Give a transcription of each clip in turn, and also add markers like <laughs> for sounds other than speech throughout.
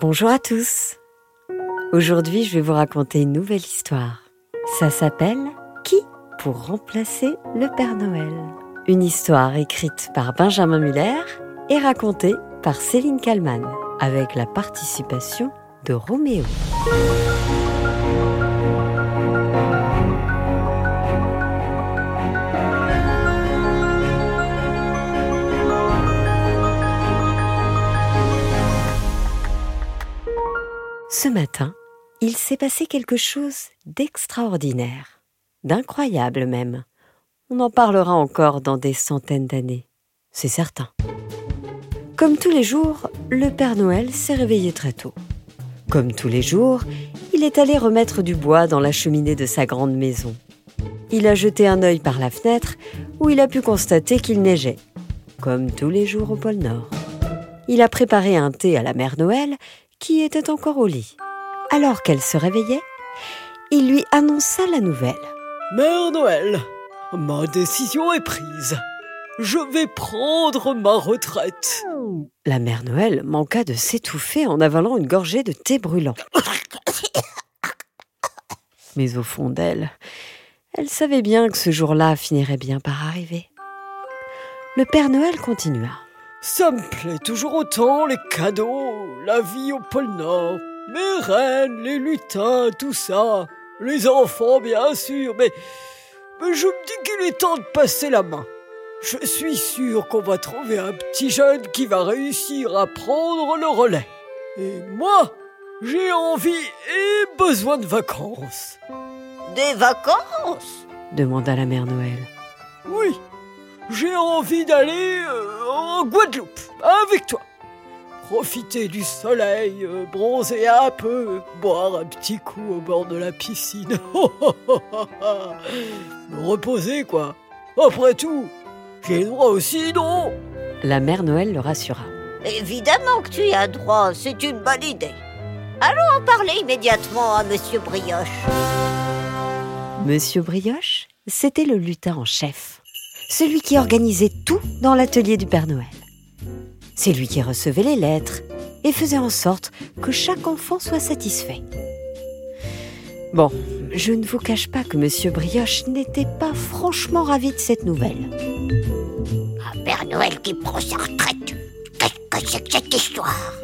Bonjour à tous. Aujourd'hui, je vais vous raconter une nouvelle histoire. Ça s'appelle Qui pour remplacer le Père Noël? Une histoire écrite par Benjamin Muller et racontée par Céline Kallmann avec la participation de Roméo. Ce matin, il s'est passé quelque chose d'extraordinaire, d'incroyable même. On en parlera encore dans des centaines d'années, c'est certain. Comme tous les jours, le Père Noël s'est réveillé très tôt. Comme tous les jours, il est allé remettre du bois dans la cheminée de sa grande maison. Il a jeté un œil par la fenêtre où il a pu constater qu'il neigeait, comme tous les jours au pôle Nord. Il a préparé un thé à la mère Noël qui était encore au lit. Alors qu'elle se réveillait, il lui annonça la nouvelle. Mère Noël, ma décision est prise. Je vais prendre ma retraite. La mère Noël manqua de s'étouffer en avalant une gorgée de thé brûlant. Mais au fond d'elle, elle savait bien que ce jour-là finirait bien par arriver. Le Père Noël continua. Ça me plaît toujours autant, les cadeaux, la vie au pôle Nord, mes reines, les lutins, tout ça, les enfants bien sûr, mais, mais je me dis qu'il est temps de passer la main. Je suis sûr qu'on va trouver un petit jeune qui va réussir à prendre le relais. Et moi, j'ai envie et besoin de vacances. Des vacances? demanda la mère Noël. Oui, j'ai envie d'aller euh, en Guadeloupe avec toi. Profiter du soleil, euh, bronzer un peu, boire un petit coup au bord de la piscine. <laughs> Me reposer, quoi. Après tout, j'ai droit aussi, non La mère Noël le rassura. Évidemment que tu y as droit, c'est une bonne idée. Allons en parler immédiatement à Monsieur Brioche. Monsieur Brioche, c'était le lutin en chef celui qui organisait tout dans l'atelier du Père Noël. C'est lui qui recevait les lettres et faisait en sorte que chaque enfant soit satisfait. Bon, je ne vous cache pas que Monsieur Brioche n'était pas franchement ravi de cette nouvelle. Un Père Noël qui prend sa retraite. Qu'est-ce que c'est que cette histoire?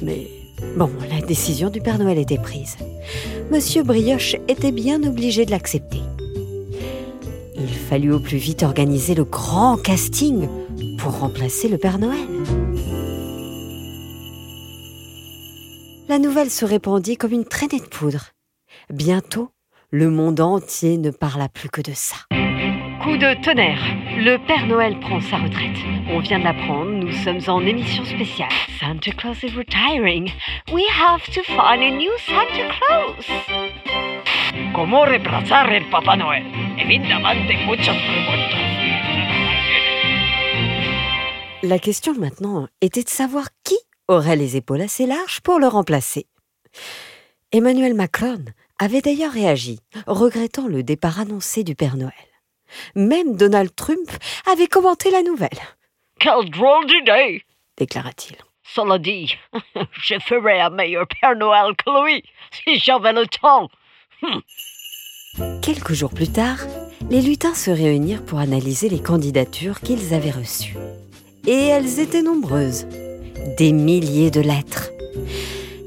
Mais bon, la décision du Père Noël était prise. Monsieur Brioche était bien obligé de l'accepter. Il fallut au plus vite organiser le grand casting pour remplacer le Père Noël. La nouvelle se répandit comme une traînée de poudre. Bientôt, le monde entier ne parla plus que de ça. Coup de tonnerre, le Père Noël prend sa retraite. On vient de l'apprendre, nous sommes en émission spéciale. Santa Claus is retiring. We have to find a new Santa Claus. ¿Cómo reemplazar el Papá Noel? Evidentemente muchas preguntas. La question maintenant était de savoir qui aurait les épaules assez larges pour le remplacer. Emmanuel Macron avait d'ailleurs réagi, regrettant le départ annoncé du Père Noël. Même Donald Trump avait commenté la nouvelle. Quelle drôle d'idée déclara-t-il. Cela dit, <laughs> je ferais un meilleur Père Noël que lui si j'avais le temps. Hmm. Quelques jours plus tard, les lutins se réunirent pour analyser les candidatures qu'ils avaient reçues. Et elles étaient nombreuses. Des milliers de lettres.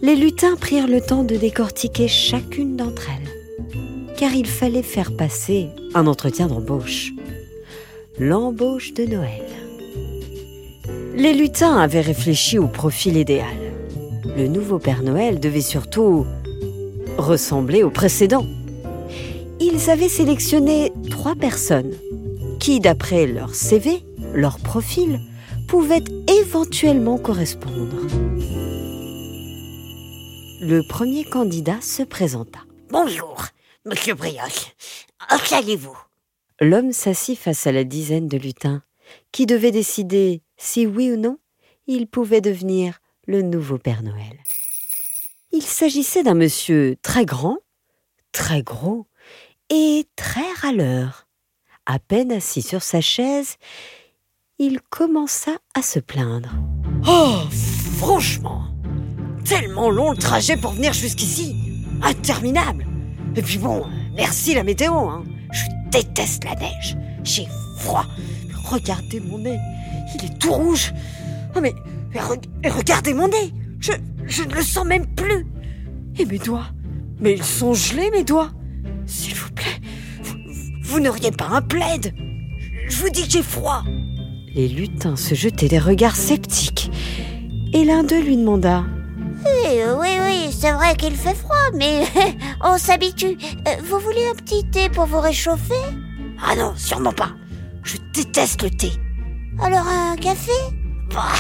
Les lutins prirent le temps de décortiquer chacune d'entre elles. Car il fallait faire passer un entretien d'embauche. L'embauche de Noël. Les lutins avaient réfléchi au profil idéal. Le nouveau Père Noël devait surtout ressembler au précédent. Ils avaient sélectionné trois personnes qui, d'après leur CV, leur profil, pouvaient éventuellement correspondre. Le premier candidat se présenta. Bonjour, monsieur Brioche. Installez-vous. L'homme s'assit face à la dizaine de lutins qui devaient décider si oui ou non il pouvait devenir le nouveau Père Noël. Il s'agissait d'un monsieur très grand, très gros et très râleur. À peine assis sur sa chaise, il commença à se plaindre. Oh, franchement, tellement long le trajet pour venir jusqu'ici. Interminable. Et puis bon, merci la météo. Hein. Je déteste la neige. J'ai froid. Regardez mon nez. Il est tout rouge. Oh mais, regardez mon nez. Je, je ne le sens même plus. Et mes doigts. Mais ils sont gelés mes doigts. S'il vous plaît, vous, vous n'auriez pas un plaid. Je vous dis que j'ai froid. Les lutins se jetaient des regards sceptiques. Et l'un d'eux lui demanda Oui, oui, oui, c'est vrai qu'il fait froid, mais <laughs> on s'habitue. Euh, Vous voulez un petit thé pour vous réchauffer? Ah non, sûrement pas. Je déteste le thé. Alors un café? Bah,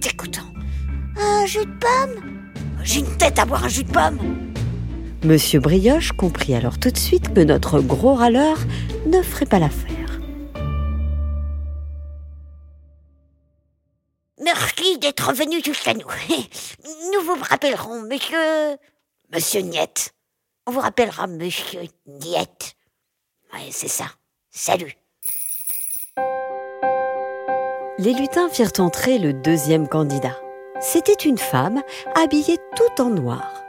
dégoûtant. Un jus de pomme? J'ai une tête à boire un jus de pomme. Monsieur Brioche comprit alors tout de suite que notre gros râleur ne ferait pas l'affaire. Merci d'être venu jusqu'à nous. <laughs> Nous vous rappellerons, monsieur. Monsieur Niette. On vous rappellera, monsieur Niette. Ouais, c'est ça. Salut. Les lutins firent entrer le deuxième candidat. C'était une femme habillée tout en noir.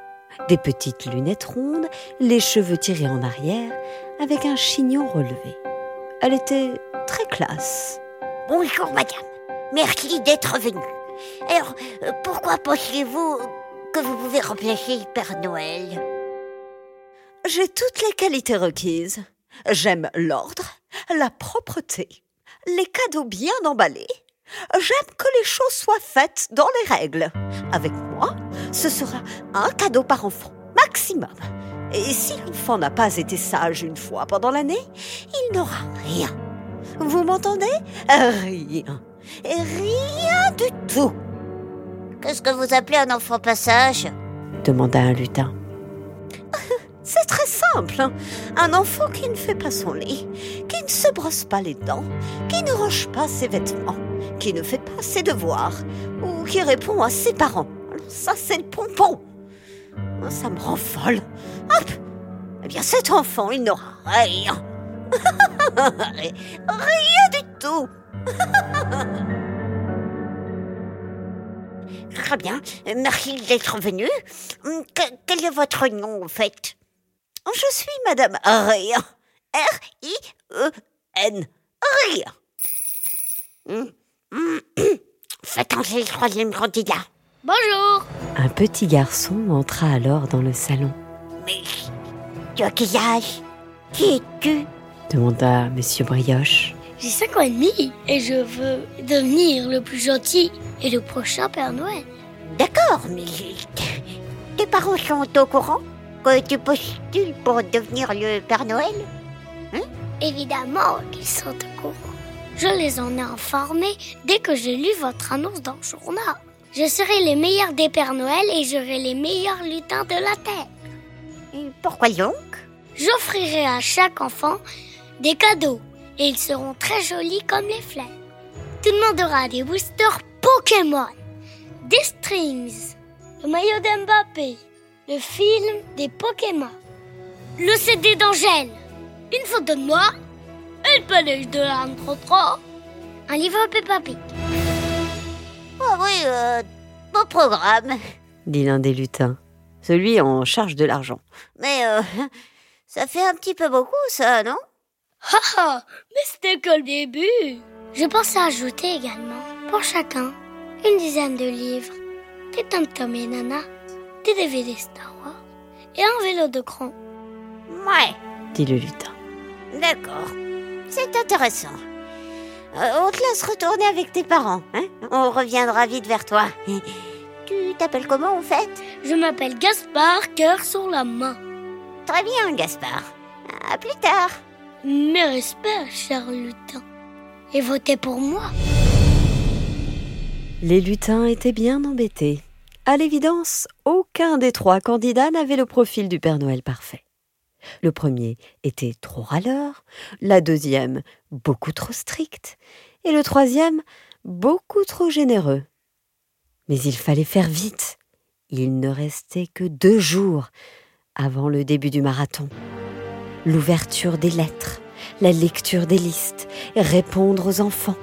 Des petites lunettes rondes, les cheveux tirés en arrière, avec un chignon relevé. Elle était très classe. Bonjour, madame. Merci d'être venu. Alors, euh, pourquoi pensiez-vous que vous pouvez remplacer Père Noël? J'ai toutes les qualités requises. J'aime l'ordre, la propreté, les cadeaux bien emballés. J'aime que les choses soient faites dans les règles. Avec moi, ce sera un cadeau par enfant, maximum. Et si l'enfant n'a pas été sage une fois pendant l'année, il n'aura rien. Vous m'entendez? Rien. Et rien du tout. Qu'est-ce que vous appelez un enfant passage demanda un lutin. <laughs> C'est très simple. hein. Un enfant qui ne fait pas son lit, qui ne se brosse pas les dents, qui ne range pas ses vêtements, qui ne fait pas ses devoirs, ou qui répond à ses parents. Alors ça, c'est le pompon. Oh, Ça me rend folle. Hop Eh bien, cet enfant, il n'aura rien. <laughs> rien du tout. Très bien. Merci d'être venu. Que- quel est votre nom, en fait? Je suis Madame Rien. R-I-E-N. Rien. Faites entrer le troisième candidat. Bonjour Un petit garçon entra alors dans le salon, Mais tu as quel âge? Qui es-tu? demanda Monsieur Brioche. J'ai 5 ans et demi et je veux devenir le plus gentil et le prochain Père Noël. D'accord, mais tes parents sont au courant que tu postules pour devenir le Père Noël? Évidemment qu'ils sont au courant. Je les en ai informés dès que j'ai lu votre annonce dans le journal. Je serai les meilleurs des Pères Noël et j'aurai les meilleurs lutins de la Terre. Et Pourquoi donc? J'offrirai à chaque enfant des cadeaux et ils seront très jolis comme les fleurs. Tout le monde aura des boosters Pokémon, des strings, le maillot d'Mbappé, le film des Pokémon, le CD d'Angèle, une photo de moi, une peluche de l'âne trop trop, un livre Peppa Pig. Ah oui, euh, beau programme. dit l'un des lutins, celui en charge de l'argent. Mais euh, <laughs> ça fait un petit peu beaucoup, ça, non? Ah, mais c'était que le début. Je pensais ajouter également, pour chacun, une dizaine de livres, des tom et Nana, des DVD Star Wars et un vélo de cran. Ouais, dit le lutin. d'accord. C'est intéressant. Euh, on te laisse retourner avec tes parents, hein On reviendra vite vers toi. <laughs> Tu t'appelles comment, en fait? Je m'appelle Gaspard, cœur sur la main. Très bien, Gaspard. À plus tard. Mes respects, cher lutin. Et votez pour moi. Les lutins étaient bien embêtés. À l'évidence, aucun des trois candidats n'avait le profil du Père Noël parfait. Le premier était trop râleur, la deuxième beaucoup trop stricte, et le troisième beaucoup trop généreux. Mais il fallait faire vite. Il ne restait que deux jours avant le début du marathon. L'ouverture des lettres, la lecture des listes, répondre aux enfants,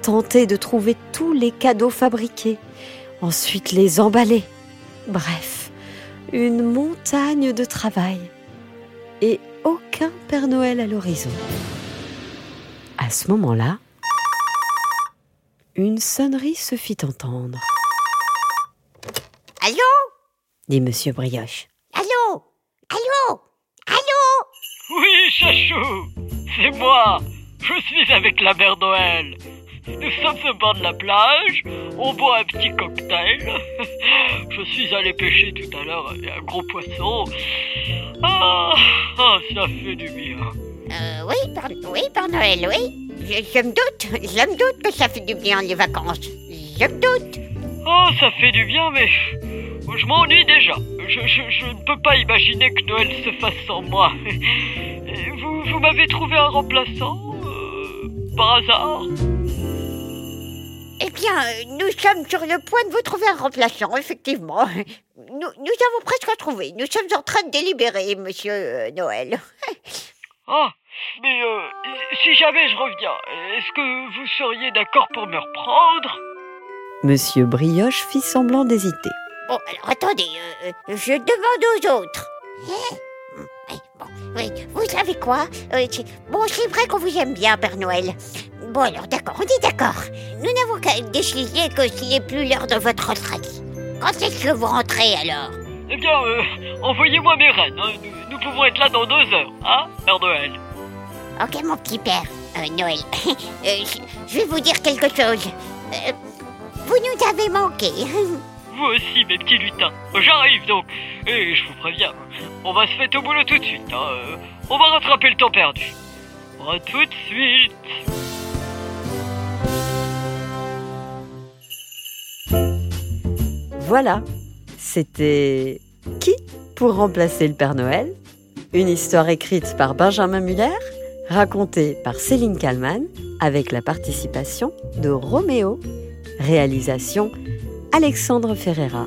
tenter de trouver tous les cadeaux fabriqués, ensuite les emballer, Bref, une montagne de travail et aucun Père Noël à l'horizon. À ce moment-là, une sonnerie se fit entendre, Allô? Dit Monsieur Brioche. Allô? Allô? Allô? Oui, Chachou, c'est moi. Je suis avec la mère Noël. Nous sommes au bord de la plage, on boit un petit cocktail. <laughs> Je suis allé pêcher tout à l'heure un gros poisson. Ah, ah, ça fait du bien. Euh, oui, Père, oui, Père Noël, oui. Je, je me doute, je me doute que ça fait du bien les vacances. Je me doute. Oh, ça fait du bien, mais je m'ennuie déjà. Je, je- je ne peux pas imaginer que Noël se fasse sans moi. Et <laughs> Vous, vous m'avez trouvé un remplaçant euh, Par hasard? Eh bien, euh, nous sommes sur le point de vous trouver un remplaçant, effectivement. <laughs> Nous, nous avons presque trouvé. Nous sommes en train de délibérer, monsieur euh, Noël. <laughs> Ah, mais euh, si jamais je reviens, est-ce que vous seriez d'accord pour me reprendre? Monsieur Brioche fit semblant d'hésiter. Bon, alors attendez, euh, euh, je demande aux autres. Hein Oui, bon, oui, vous savez quoi Euh, c'est- Bon, c'est vrai qu'on vous aime bien, Père Noël. Bon, alors d'accord, on est d'accord. Nous n'avons qu'à décider que ce n'est plus l'heure de votre retraite. Quand est-ce que vous rentrez alors? Eh bien, euh, envoyez-moi mes reines. hein. Nous, nous pouvons être là dans deux heures, hein, Père Noël Ok, mon petit père, euh, Noël. <laughs> Euh, je, je vais vous dire quelque chose. Euh, vous nous avez manqué. <laughs> Vous aussi, mes petits lutins. J'arrive donc. Et je vous préviens, on va se mettre au boulot tout de suite. hein. Euh, On va rattraper le temps perdu. À tout de suite. Voilà, c'était Qui pour remplacer le Père Noël? Une histoire écrite par Benjamin Muller, racontée par Céline Kallmann, avec la participation de Roméo. Réalisation Alexandre Ferreira.